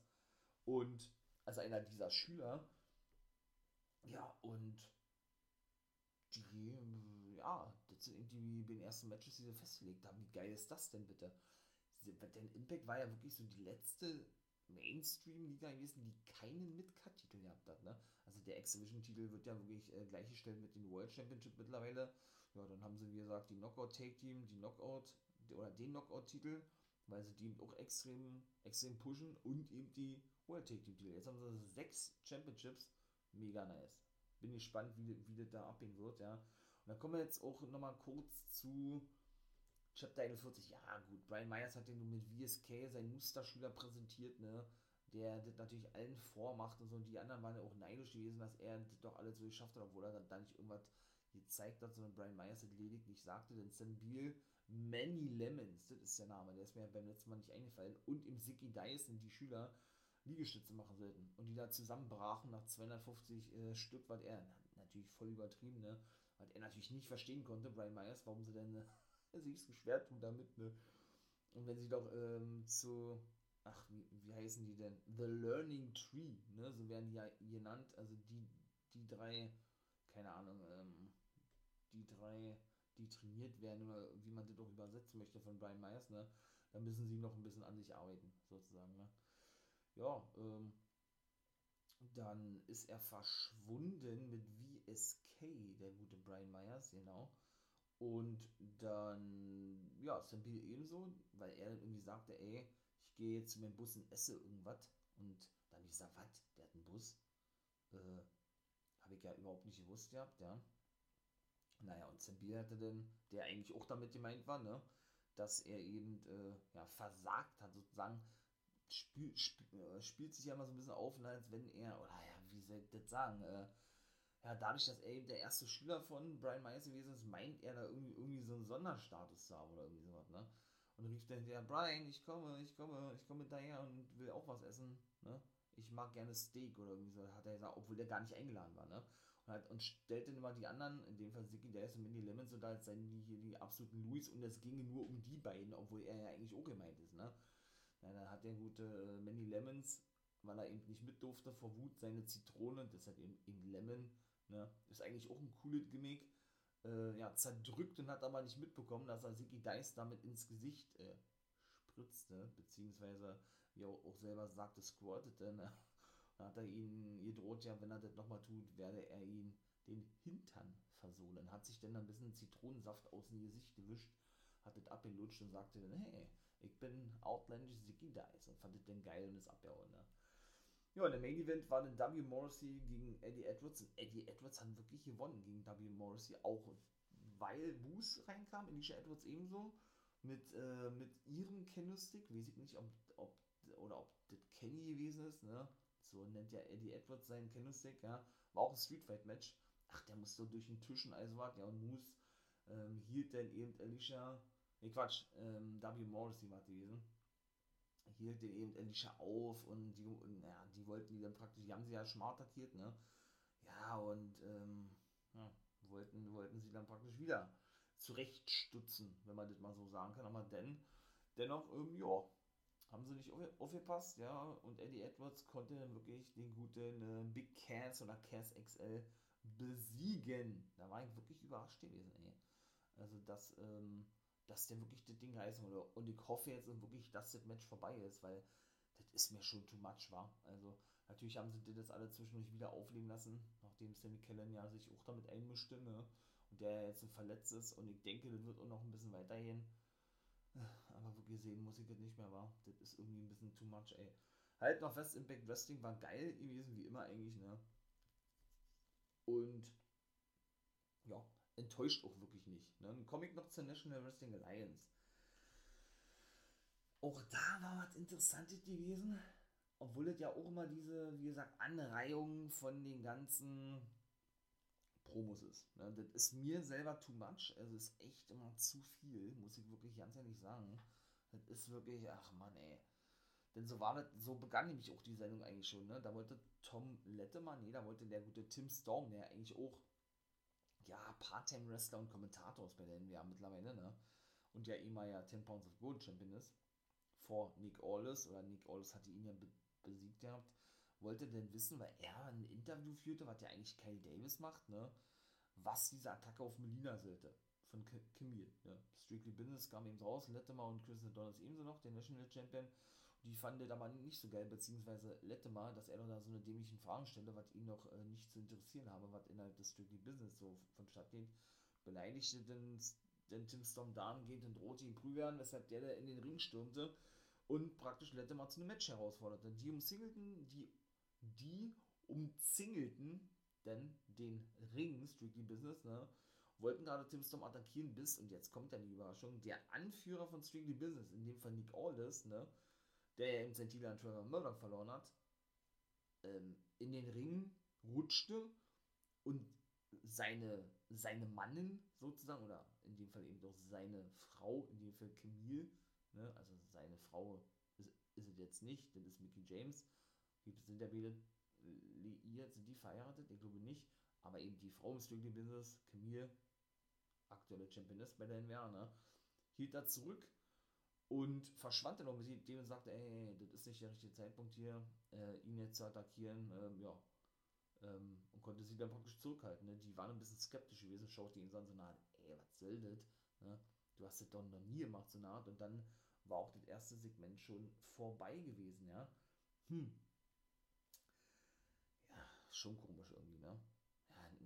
Und, also einer dieser Schüler. Ja, und die, ja, das sind irgendwie den ersten Matches, die sie festgelegt haben. Wie geil ist das denn bitte? Denn Impact war ja wirklich so die letzte Mainstream-Liga gewesen, die keinen Mid-Cut-Titel gehabt hat. Ne? Also der X-Division-Titel wird ja wirklich äh, gleichgestellt mit dem World Championship mittlerweile. Ja, dann haben sie, wie gesagt, die Knockout-Take-Team, die Knockout, oder den Knockout-Titel, weil sie die auch extrem, extrem pushen und eben die World Take-Team-Titel. Jetzt haben sie sechs Championships, mega nice bin gespannt, wie, wie das da abgehen wird, ja. Und dann kommen wir jetzt auch nochmal kurz zu Chapter 41. Ja, gut, Brian Myers hat nun mit VSK seinen Musterschüler präsentiert, ne, der das natürlich allen vormacht und so, und die anderen waren ja auch neidisch gewesen, dass er das doch alles so geschafft hat, obwohl er dann da nicht irgendwas gezeigt hat, sondern Brian Myers hat lediglich sagte, denn Sam Beal, Manny Lemons, das ist der Name, der ist mir beim letzten Mal nicht eingefallen, und im Sicky Dyson, die Schüler, Liegestütze machen sollten und die da zusammenbrachen nach 250 äh, Stück, was er natürlich voll übertrieben, ne? Was er natürlich nicht verstehen konnte, Brian Myers, warum sie denn äh, sich so schwer tun damit, ne? Und wenn sie doch ähm, zu, ach, wie, wie heißen die denn? The Learning Tree, ne? So werden die ja genannt, also die, die drei, keine Ahnung, ähm, die drei, die trainiert werden oder wie man das auch übersetzen möchte von Brian Myers, ne? Da müssen sie noch ein bisschen an sich arbeiten, sozusagen, ne? Ja, ähm, dann ist er verschwunden mit VSK, der gute Brian Myers, genau. Und dann, ja, Sam Beal ebenso, weil er dann irgendwie sagte, ey, ich gehe jetzt zu meinem Bus und esse irgendwas. Und dann ich gesagt, was, der hat einen Bus? Äh, habe ich ja überhaupt nicht gewusst gehabt, ja. Naja, und Sam Beal hatte dann, der eigentlich auch damit gemeint war, ne, dass er eben, äh, ja, versagt hat, sozusagen, spiel, spiel, äh, spielt sich ja immer so ein bisschen auf, ne, als wenn er, oder ja, wie soll ich das sagen, äh, ja, dadurch, dass er eben der erste Schüler von Brian Myers gewesen ist, meint er da irgendwie, irgendwie so einen Sonderstatus zu haben oder irgendwie sowas, ne? Und rief dann der Brian, ich komme, ich komme, ich komme daher und will auch was essen, ne? Ich mag gerne Steak oder irgendwie so, hat er gesagt, obwohl der gar nicht eingeladen war, ne? Und, halt, und stellt dann immer die anderen, in dem Fall Sicky, ist und Mindy Lemons und da als seien die hier die absoluten Louis und es ginge nur um die beiden, obwohl er ja eigentlich auch gemeint ist, ne? Ja, dann hat der gute äh, Manny Lemons, weil er eben nicht mit durfte vor Wut, seine Zitrone, deshalb eben, eben Lemon, ne, ist eigentlich auch ein cooles Gimmick, äh, ja, zerdrückt und hat aber nicht mitbekommen, dass er Ziggy Dice damit ins Gesicht äh, spritzte, beziehungsweise, wie er auch selber sagte, squirtete, ne? Dann hat er ihn gedroht, ja, wenn er das nochmal tut, werde er ihn den Hintern versohlen. Hat sich dann ein bisschen Zitronensaft aus dem Gesicht gewischt, hat das abgelutscht und sagte dann, hey, ich bin outlandish Ziggy Dice und fand dann geil und ist abgehauen, ne? Ja, und der Main Event war dann W. Morrissey gegen Eddie Edwards. Und Eddie Edwards hat wirklich gewonnen gegen W. Morrissey, auch weil Moose reinkam, Alicia Edwards ebenso. Mit, äh, mit ihrem Kendo-Stick, weiß ich nicht, ob, ob, oder ob das Kenny gewesen ist, ne? so nennt ja Eddie Edwards seinen Candlestick, ja, war auch ein Street Fight Match. Ach, der musste durch den Tisch und alles was, ja, und Moose ähm, hielt dann eben Alicia, ne Quatsch, ähm, W. Morrissey war gewesen, hielt den eben Alicia auf und die, und, ja, die wollten die dann praktisch, die haben sie ja schmart attackiert, ne, ja, und, ähm, ja, wollten, wollten sie dann praktisch wieder zurechtstutzen, wenn man das mal so sagen kann, aber denn, dennoch, ähm, ja, haben sie nicht aufgepasst, ja, und Eddie Edwards konnte dann wirklich den guten äh, Big Cass oder Cass XL besiegen. Da war ich wirklich überrascht gewesen, ey. Also, dass, ähm, dass der wirklich das Ding heißen würde. Und ich hoffe jetzt wirklich, dass das Match vorbei ist, weil das ist mir schon too much, war. Also, natürlich haben sie das alle zwischendurch wieder aufleben lassen, nachdem Sammy Kellen ja sich auch damit einmischte, ne? Und der jetzt verletzt ist. Und ich denke, das wird auch noch ein bisschen weitergehen. Aber wirklich sehen muss ich das nicht mehr, war. Das ist irgendwie ein bisschen too much, ey. Halt noch fest, Impact Wrestling war geil gewesen, wie immer eigentlich, ne? Und ja, enttäuscht auch wirklich nicht. Ne? Dann komme ich noch zur National Wrestling Alliance. Auch da war was Interessantes gewesen, obwohl es ja auch immer diese, wie gesagt, Anreihung von den ganzen Promos ist. Ne? Das ist mir selber too much, also ist echt immer zu viel, muss ich wirklich ganz ehrlich sagen. Das ist wirklich, ach man, ey. Denn so war das, so begann nämlich auch die Sendung eigentlich schon, ne? Da wollte Tom Lettemann, nee, da wollte der gute Tim Storm, der eigentlich auch, ja, Part-Time-Wrestler und Kommentator ist bei der NWA mittlerweile, ne? Und ja immer ja 10 Pounds of Gold Champion ist, vor Nick Aldis, oder Nick Aldis hatte ihn ja be besiegt gehabt, wollte denn wissen, weil er ein Interview führte, was ja eigentlich Kyle Davis macht, ne? Was diese Attacke auf Melina sollte. Von Camille, ne? Strictly Business kam eben raus, Lettemann und Chris Adonis ebenso noch, der National Champion die fand er aber nicht so geil, beziehungsweise lette mal, dass er noch da so eine dämlichen Fragen stelle, was ihn noch äh, nicht zu interessieren habe, was innerhalb des Strictly Business so vonstatt geht. Beleidigte den, den Tim Storm dahingehend und drohte ihn prügeln, weshalb der da in den Ring stürmte und praktisch Lette mal zu einem Match herausforderte. Die umzingelten, die, die umzingelten denn den Ring, Strictly Business, ne, wollten gerade Tim Storm attackieren, bis, und jetzt kommt dann die Überraschung, der Anführer von Strictly Business, in dem Fall Nick Aldis, ne, der ja eben sein Titel an Trevor Murdoch verloren hat, ähm, in den Ring rutschte und seine, seine Mannin sozusagen, oder in dem Fall eben doch seine Frau, in dem Fall Camille, ne, also seine Frau ist, ist es jetzt nicht, das ist Mickey James, sind ja beide liiert, sind die verheiratet? Ich glaube nicht, aber eben die Frau im Strictly Business, Camille, aktuelle Championess bei der NWA, ne, hielt da zurück und verschwand dann auch mit dem und sagte, ey, das ist nicht der richtige Zeitpunkt hier, äh, ihn jetzt zu attackieren, ähm, ja, ähm, und konnte sie dann praktisch zurückhalten. Ne? Die waren ein bisschen skeptisch gewesen, schaute ihn so an, so nah, ey, was soll das? Ne? Du hast das doch noch nie gemacht, so eine. Und dann war auch das erste Segment schon vorbei gewesen, ja. Hm. Ja, schon komisch irgendwie, ne?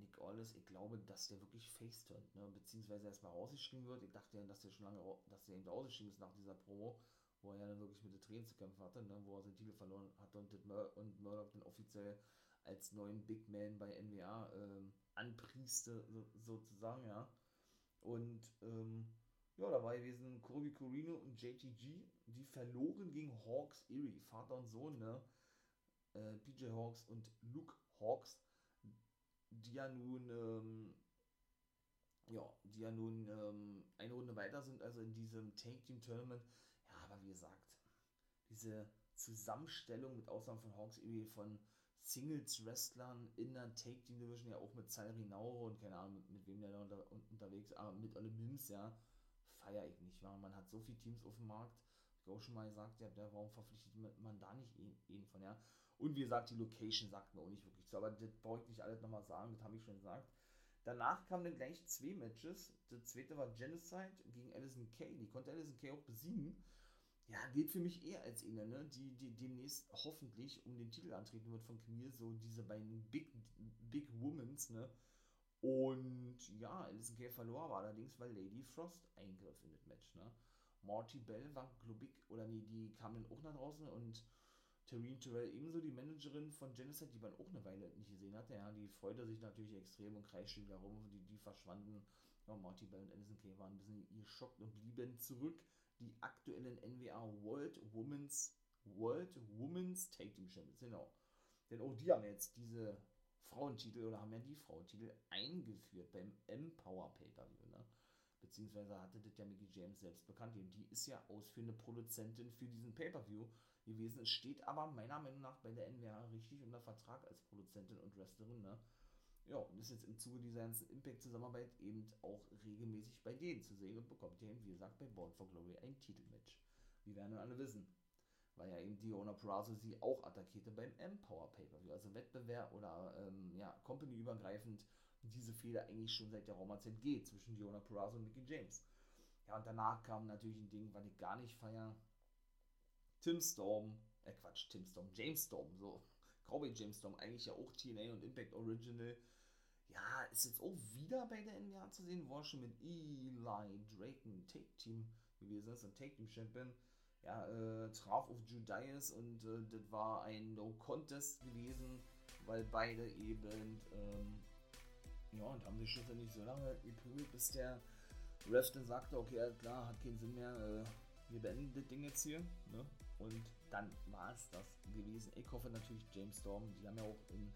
Nick Aldis, ich glaube, dass der wirklich face turnt, ne? beziehungsweise erstmal rausgeschrieben wird. Ich dachte ja, dass der schon lange, dass der eben rausgeschrieben ist nach dieser Promo, wo er ja dann wirklich mit den Tränen zu kämpfen hatte, ne? wo er seinen Titel verloren hatte und, Mur und Murdoch dann offiziell als neuen Big Man bei NWA ähm, anprieste, so, sozusagen, ja. Und ähm, ja, da war gewesen Kobe Corino und JTG, die verloren gegen Hawks Erie, Vater und Sohn, ne? Äh, PJ Hawks und Luke Hawks die ja nun, ähm, ja, die ja nun ähm, eine Runde weiter sind, also in diesem Take Team Tournament. Ja, aber wie gesagt, diese Zusammenstellung mit Ausnahme von Hawks irgendwie von Singles-Wrestlern in der Take Team Division, ja auch mit Salri Nauro und keine Ahnung, mit, mit wem der da unter, unterwegs aber mit Olle Mims, ja, feiere ich nicht, weil man hat so viele Teams auf dem Markt, ich auch schon mal gesagt, ja, warum verpflichtet man da nicht jeden von, ja. Und wie gesagt, die Location sagt mir auch nicht wirklich zu. Aber das brauche ich nicht alles nochmal sagen, das habe ich schon gesagt. Danach kamen dann gleich zwei Matches. Das zweite war Genocide gegen Alison Kay. Die konnte Alison Kay auch besiegen. Ja, geht für mich eher als eine, ne? die, die demnächst hoffentlich um den Titel antreten wird von Camille. So diese beiden Big, Big Womans, ne? Und ja, Alison Kay verlor aber allerdings, weil Lady Frost eingriff in das Match, ne? Marty Bell war, glaube ich, oder nee, die kam dann auch nach draußen und Tareen Terrell ebenso die Managerin von Genocide, die man auch eine Weile nicht gesehen hatte. Ja, die freute sich natürlich extrem und kreischte wieder rum. Die, die verschwanden. Ja, Marty Bell und Alison Kay waren ein bisschen geschockt und blieben zurück. Die aktuellen NWA World Women's World Women's Tag Team Champions, genau. Denn auch die haben jetzt diese Frauentitel oder haben ja die Frauentitel eingeführt beim Empower Pay-Per-View, ne? Beziehungsweise hatte das ja Mickey James selbst bekannt. Die ist ja ausführende Produzentin für diesen Pay-Per-View gewesen. Es steht aber meiner Meinung nach bei der NWA richtig unter Vertrag als Produzentin und Wrestlerin, ne? Ja, und ist jetzt im Zuge dieser ganzen Impact-Zusammenarbeit eben auch regelmäßig bei denen zu sehen und bekommt ja eben, wie gesagt, bei Born for Glory ein Titelmatch. Wie werden wir alle wissen. Weil ja eben Diona Purrazzo sie auch attackierte beim Empower Pay-Per-View. Also Wettbewerb oder ähm, ja, Company-übergreifend diese Fehler eigentlich schon seit der Roma-Zeit geht zwischen Diona Purrazzo und Mickey James. Ja, und danach kam natürlich ein Ding, was ich gar nicht feier. Tim Storm, äh Quatsch, Tim Storm, James Storm, so. Cowboy James Storm, eigentlich ja auch TNA und Impact Original. Ja, ist jetzt auch wieder bei der NWA zu sehen, war schon mit Eli Draken Take Team gewesen ist, ein Take Team Champion. Ja, äh, traf auf Judas und äh, das war ein No Contest gewesen, weil beide eben, ähm, ja, und haben sich schlussendlich so lange geprügelt, bis der Ref dann sagte, okay, klar, hat keinen Sinn mehr, äh, wir beenden das Ding jetzt hier, ne? Und dann war es das gewesen. Ich hoffe natürlich James Storm, die haben ja auch in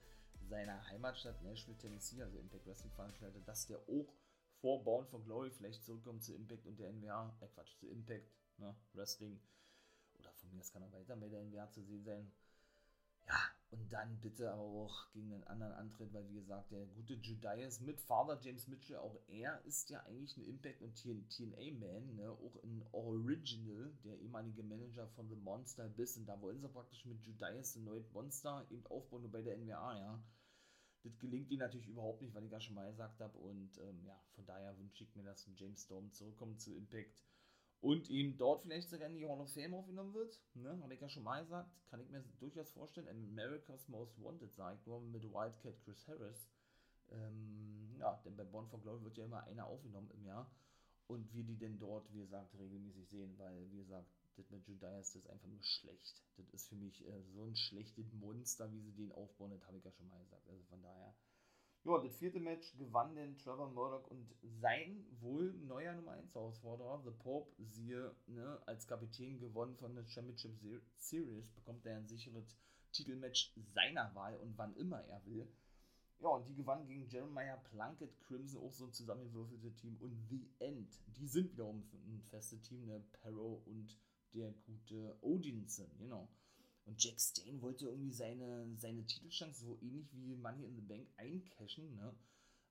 seiner Heimatstadt Nashville, Tennessee, also Impact Wrestling veranstaltet, dass der auch vor Bound for Glory vielleicht zurückkommt zu Impact und der NWA, äh Quatsch, zu Impact, ne, Wrestling. Oder von mir, das kann er weiter bei der NWA zu sehen sein. Ja, und dann bitte auch gegen den anderen Antritt, weil wie gesagt, der gute Judas mit Father James Mitchell, auch er ist ja eigentlich ein Impact- und TNA-Man, ne? auch ein Original, der ehemalige Manager von The Monster bis, und da wollen sie praktisch mit Judas ein neues Monster eben aufbauen, nur bei der NWA, ja. Das gelingt ihnen natürlich überhaupt nicht, weil ich ja schon mal gesagt habe, und ähm, ja, von daher wünsche ich mir, dass James Storm zurückkommt zu Impact und ihm dort vielleicht sogar in die Hall of Fame aufgenommen wird. Ne? Habe ich ja schon mal gesagt. Kann ich mir durchaus vorstellen. America's Most Wanted, sage ich nur mit Wildcat Chris Harris. Ähm, ja, denn bei Born for Glory wird ja immer einer aufgenommen im Jahr. Und wir die denn dort, wie gesagt, regelmäßig sehen, weil, wie gesagt, das mit Judas ist einfach nur schlecht. Das ist für mich äh, so ein schlechtes Monster, wie sie den aufbauen, das habe ich ja schon mal gesagt. Also von daher ja, das vierte Match gewann denn Trevor Murdoch und sein wohl neuer Nummer 1 Herausforderer, The Pope, siehe, ne, als Kapitän gewonnen von der Championship Series, bekommt er ein sicheres Titelmatch seiner Wahl und wann immer er will. Ja, und die gewann gegen Jeremiah Plunkett Crimson, auch so ein zusammengewürfeltes Team. Und The End, die sind wiederum ein festes Team, ne, Perro und der gute Odinson, genau. Und Jack Stain wollte irgendwie seine, seine Titelchance so ähnlich wie Money in the Bank eincashen, ne?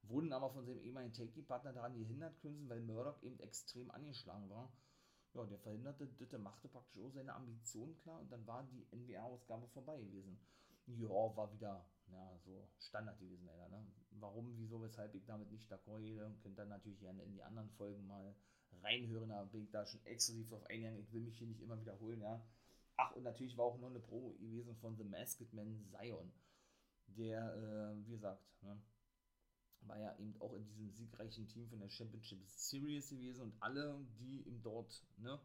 Wurden aber von seinem ehemaligen Take-Partner daran gehindert, Crimson, weil Murdoch eben extrem angeschlagen war. Ja, der verhinderte der machte praktisch auch seine Ambitionen klar und dann war die NBA-Ausgabe vorbei gewesen. Ja, war wieder, ja, so Standard gewesen, leider, ne? Warum, wieso, weshalb ich damit nicht d'accord gehe, könnt ihr natürlich gerne in die anderen Folgen mal reinhören, da bin ich da schon exklusiv drauf eingegangen. Ich will mich hier nicht immer wiederholen, ja. Ach, und natürlich war auch noch eine Pro gewesen von The Masked Man Zion, der, äh, wie gesagt, ne, war ja eben auch in diesem siegreichen Team von der Championship Series gewesen und alle, die ihm dort, ne,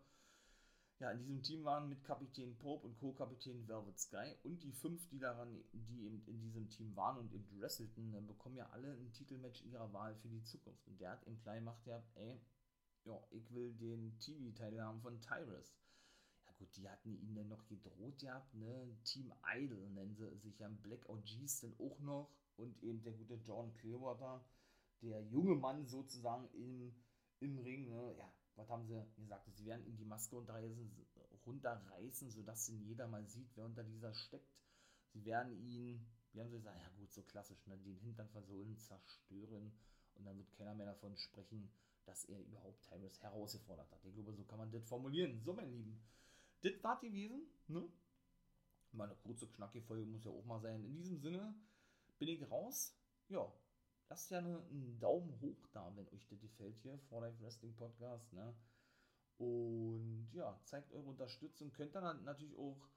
ja, in diesem Team waren mit Kapitän Pope und Co-Kapitän Velvet Sky und die fünf, die daran, die eben in diesem Team waren und eben wrestelten, ne, bekommen ja alle ein Titelmatch ihrer Wahl für die Zukunft. Und der hat eben klein gemacht, ja, ey, ja, ich will den TV-Teil haben von Tyrus gut, die hatten ihn dann noch gedroht gehabt, ne? Team Idol nennen sie sich ja, Black OGs dann auch noch und eben der gute John Clearwater, der junge Mann sozusagen im, im Ring, ne? Ja, was haben sie gesagt? Sie werden ihm die Maske runterreißen, runterreißen, sodass ihn jeder mal sieht, wer unter dieser steckt. Sie werden ihn, wie haben sie gesagt, ja gut, so klassisch, ne? den Hintern versohlen, zerstören und dann wird keiner mehr davon sprechen, dass er überhaupt Tyrus herausgefordert hat. Ich glaube, so kann man das formulieren. So, mein Lieben, das war gewesen, ne? Mal eine kurze, knackige Folge muss ja auch mal sein. In diesem Sinne bin ich raus. Ja, lasst ja einen Daumen hoch da, wenn euch das gefällt hier, For Life Wrestling Podcast, ne? Und ja, zeigt eure Unterstützung. Könnt ihr dann natürlich auch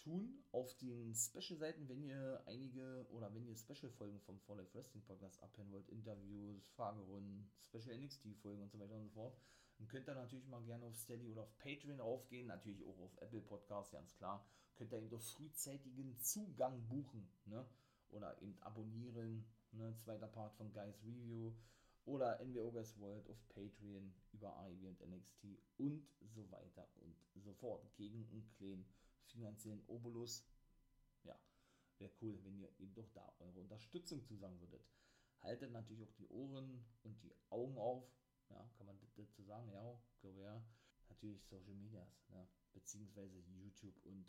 tun auf den Special-Seiten, wenn ihr einige oder wenn ihr Special-Folgen vom For Life Wrestling Podcast abhören wollt, Interviews, Fragerunden, Special NXT-Folgen und so weiter und so fort dann könnt ihr natürlich mal gerne auf Steady oder auf Patreon aufgehen, natürlich auch auf Apple Podcasts, ganz klar. Könnt ihr eben doch frühzeitigen Zugang buchen, ne? Oder eben abonnieren, ne? Zweiter Part von Guys Review oder NWO Guys World auf Patreon über AEW und NXT und so weiter und so fort. Gegen einen kleinen finanziellen Obolus. Ja. wäre cool, wenn ihr eben doch da eure Unterstützung zusagen würdet. Haltet natürlich auch die Ohren und die Augen auf. Ja, kann man dazu sagen? Ja, glaube ja. Natürlich Social Medias, ne? beziehungsweise YouTube und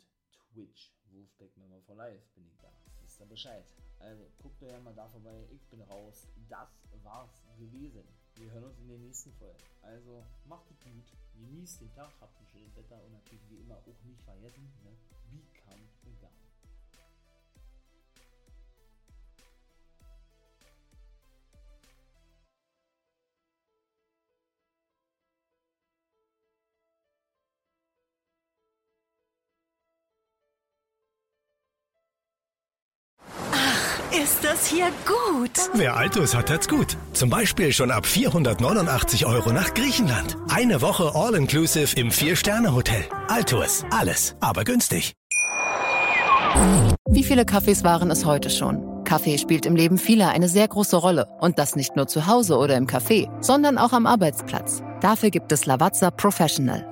Twitch. Wolfpack Member for Life bin ich da. Wisst ihr Bescheid. Also guckt euch mal da vorbei. Ich bin raus. Das war's gewesen. Wir hören uns in der nächsten Folge. Also macht es gut. Genießt den Tag. Habt ein schönes Wetter. Und natürlich wie immer auch nicht vergessen. Ne? Become a Ist das hier gut? Wer Altus hat, hat's gut. Zum Beispiel schon ab 489 Euro nach Griechenland. Eine Woche All-Inclusive im Vier-Sterne-Hotel. Altus. Alles, aber günstig. Wie viele Kaffees waren es heute schon? Kaffee spielt im Leben vieler eine sehr große Rolle. Und das nicht nur zu Hause oder im Café, sondern auch am Arbeitsplatz. Dafür gibt es Lavazza Professional.